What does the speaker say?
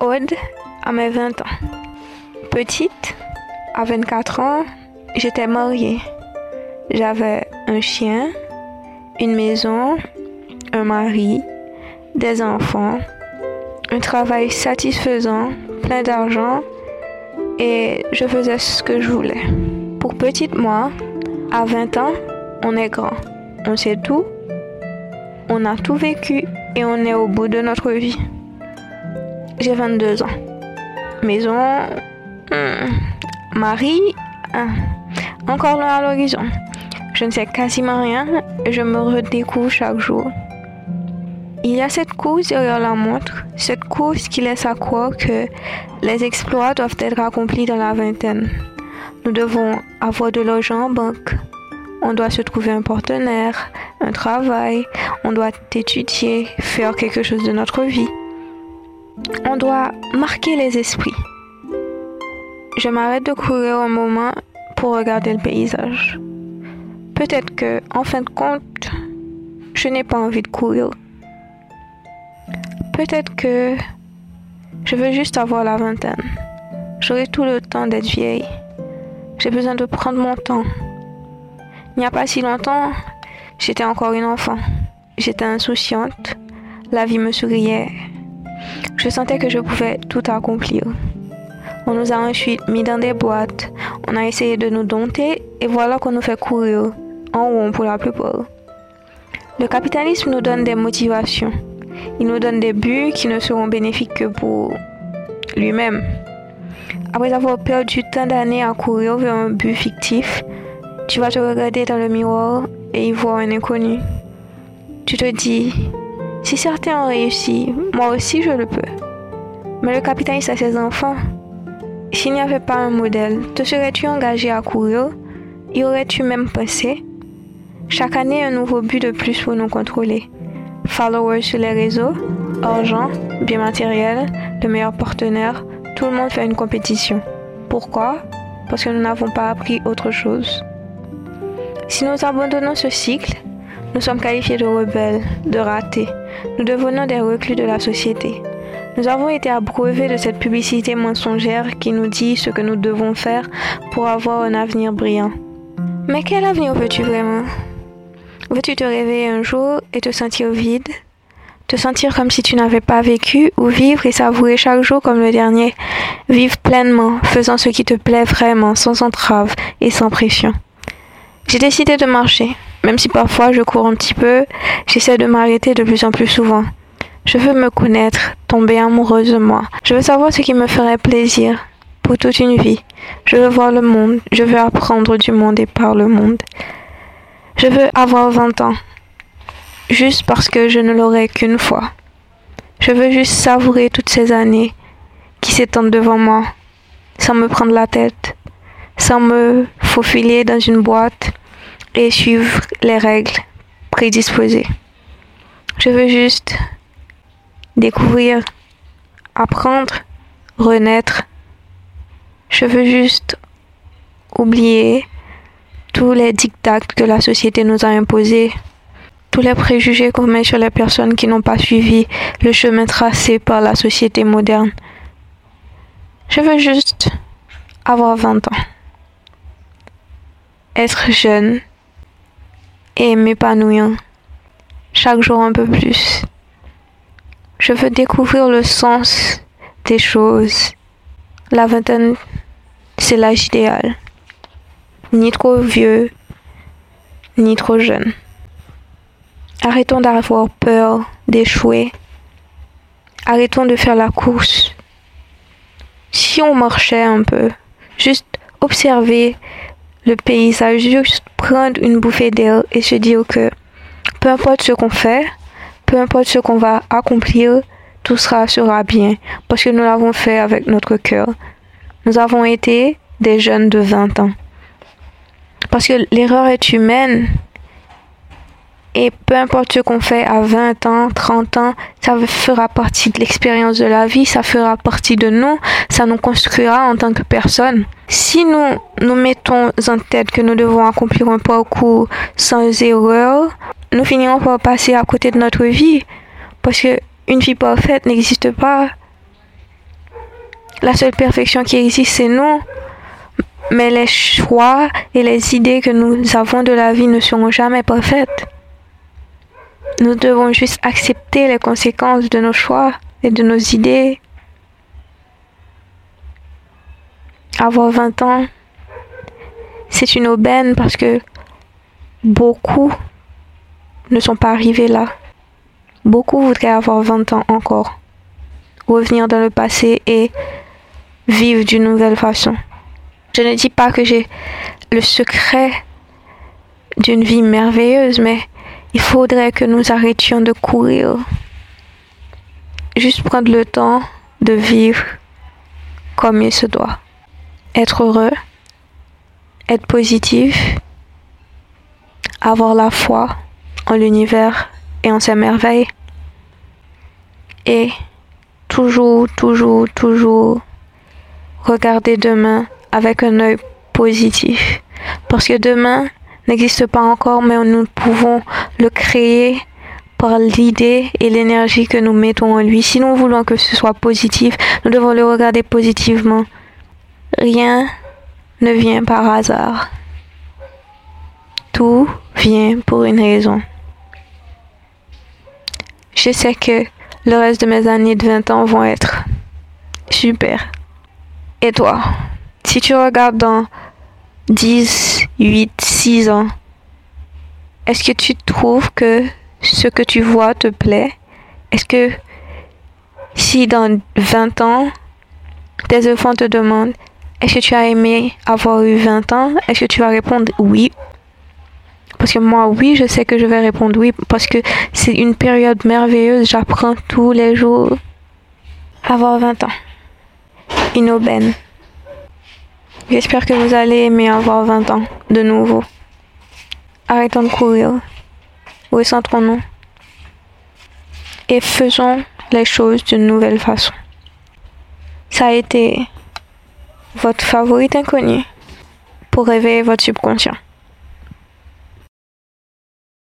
Aude à mes 20 ans. Petite, à 24 ans, j'étais mariée. J'avais un chien, une maison, un mari, des enfants, un travail satisfaisant, plein d'argent et je faisais ce que je voulais. Pour petite moi, à 20 ans, on est grand, on sait tout, on a tout vécu et on est au bout de notre vie. J'ai 22 ans. Maison, hmm, mari, hein, encore loin à l'horizon. Je ne sais quasiment rien je me redécouvre chaque jour. Il y a cette course derrière la montre, cette course qui laisse à croire que les exploits doivent être accomplis dans la vingtaine. Nous devons avoir de l'argent en banque. On doit se trouver un partenaire, un travail, on doit étudier, faire quelque chose de notre vie. On doit marquer les esprits. Je m'arrête de courir un moment pour regarder le paysage. Peut-être que, en fin de compte, je n'ai pas envie de courir. Peut-être que je veux juste avoir la vingtaine. J'aurai tout le temps d'être vieille. J'ai besoin de prendre mon temps. Il n'y a pas si longtemps, j'étais encore une enfant. J'étais insouciante. La vie me souriait. Je sentais que je pouvais tout accomplir. On nous a ensuite mis dans des boîtes. On a essayé de nous dompter et voilà qu'on nous fait courir en rond pour la plupart. Le capitalisme nous donne des motivations. Il nous donne des buts qui ne seront bénéfiques que pour lui-même. Après avoir perdu tant d'années à courir vers un but fictif, tu vas te regarder dans le miroir et y voir un inconnu. Tu te dis, si certains ont réussi, moi aussi je le peux. Mais le capitalisme a ses enfants. S'il n'y avait pas un modèle, te serais-tu engagé à courir? Y aurais-tu même pensé Chaque année, un nouveau but de plus pour nous contrôler. Followers sur les réseaux, argent, bien matériel, de meilleurs partenaires, tout le monde fait une compétition. Pourquoi? Parce que nous n'avons pas appris autre chose. Si nous abandonnons ce cycle, nous sommes qualifiés de rebelles, de ratés. Nous devenons des reclus de la société. Nous avons été abreuvés de cette publicité mensongère qui nous dit ce que nous devons faire pour avoir un avenir brillant. Mais quel avenir veux-tu vraiment? Veux-tu te réveiller un jour et te sentir vide? Te sentir comme si tu n'avais pas vécu ou vivre et savourer chaque jour comme le dernier? Vivre pleinement, faisant ce qui te plaît vraiment, sans entrave et sans pression. J'ai décidé de marcher. Même si parfois je cours un petit peu, j'essaie de m'arrêter de plus en plus souvent. Je veux me connaître, tomber amoureuse de moi. Je veux savoir ce qui me ferait plaisir pour toute une vie. Je veux voir le monde. Je veux apprendre du monde et par le monde. Je veux avoir 20 ans. Juste parce que je ne l'aurai qu'une fois. Je veux juste savourer toutes ces années qui s'étendent devant moi, sans me prendre la tête, sans me faufiler dans une boîte et suivre les règles prédisposées. Je veux juste découvrir, apprendre, renaître. Je veux juste oublier tous les dictats que la société nous a imposés, tous les préjugés qu'on met sur les personnes qui n'ont pas suivi le chemin tracé par la société moderne. Je veux juste avoir 20 ans, être jeune et m'épanouir chaque jour un peu plus. Je veux découvrir le sens des choses. La vingtaine, c'est l'âge idéal. Ni trop vieux, ni trop jeune. Arrêtons d'avoir peur d'échouer. Arrêtons de faire la course. Si on marchait un peu, juste observer le paysage, juste prendre une bouffée d'air et se dire que peu importe ce qu'on fait, peu importe ce qu'on va accomplir, tout sera, sera bien, parce que nous l'avons fait avec notre cœur. Nous avons été des jeunes de 20 ans. Parce que l'erreur est humaine. Et peu importe ce qu'on fait à 20 ans, 30 ans, ça fera partie de l'expérience de la vie, ça fera partie de nous, ça nous construira en tant que personne. Si nous nous mettons en tête que nous devons accomplir un parcours sans erreur, nous finirons par passer à côté de notre vie. Parce que une vie parfaite n'existe pas. La seule perfection qui existe, c'est nous. Mais les choix et les idées que nous avons de la vie ne seront jamais parfaites. Nous devons juste accepter les conséquences de nos choix et de nos idées. Avoir 20 ans, c'est une aubaine parce que beaucoup ne sont pas arrivés là. Beaucoup voudraient avoir 20 ans encore, revenir dans le passé et vivre d'une nouvelle façon. Je ne dis pas que j'ai le secret d'une vie merveilleuse, mais il faudrait que nous arrêtions de courir. Juste prendre le temps de vivre comme il se doit. Être heureux, être positif, avoir la foi en l'univers et en ses merveilles. Et toujours, toujours, toujours regarder demain avec un œil positif. Parce que demain n'existe pas encore, mais nous pouvons le créer par l'idée et l'énergie que nous mettons en lui. Si nous voulons que ce soit positif, nous devons le regarder positivement. Rien ne vient par hasard. Tout vient pour une raison. Je sais que le reste de mes années de 20 ans vont être super. Et toi, si tu regardes dans 10, 8, 6 ans, est-ce que tu trouves que ce que tu vois te plaît? Est-ce que si dans 20 ans, tes enfants te demandent est-ce que tu as aimé avoir eu 20 ans, est-ce que tu vas répondre oui? Parce que moi, oui, je sais que je vais répondre oui, parce que c'est une période merveilleuse, j'apprends tous les jours. Avoir 20 ans. Une aubaine. J'espère que vous allez aimer avoir 20 ans de nouveau. Arrêtons de courir. Recentrons-nous. Et faisons les choses d'une nouvelle façon. Ça a été votre favorite inconnue pour réveiller votre subconscient.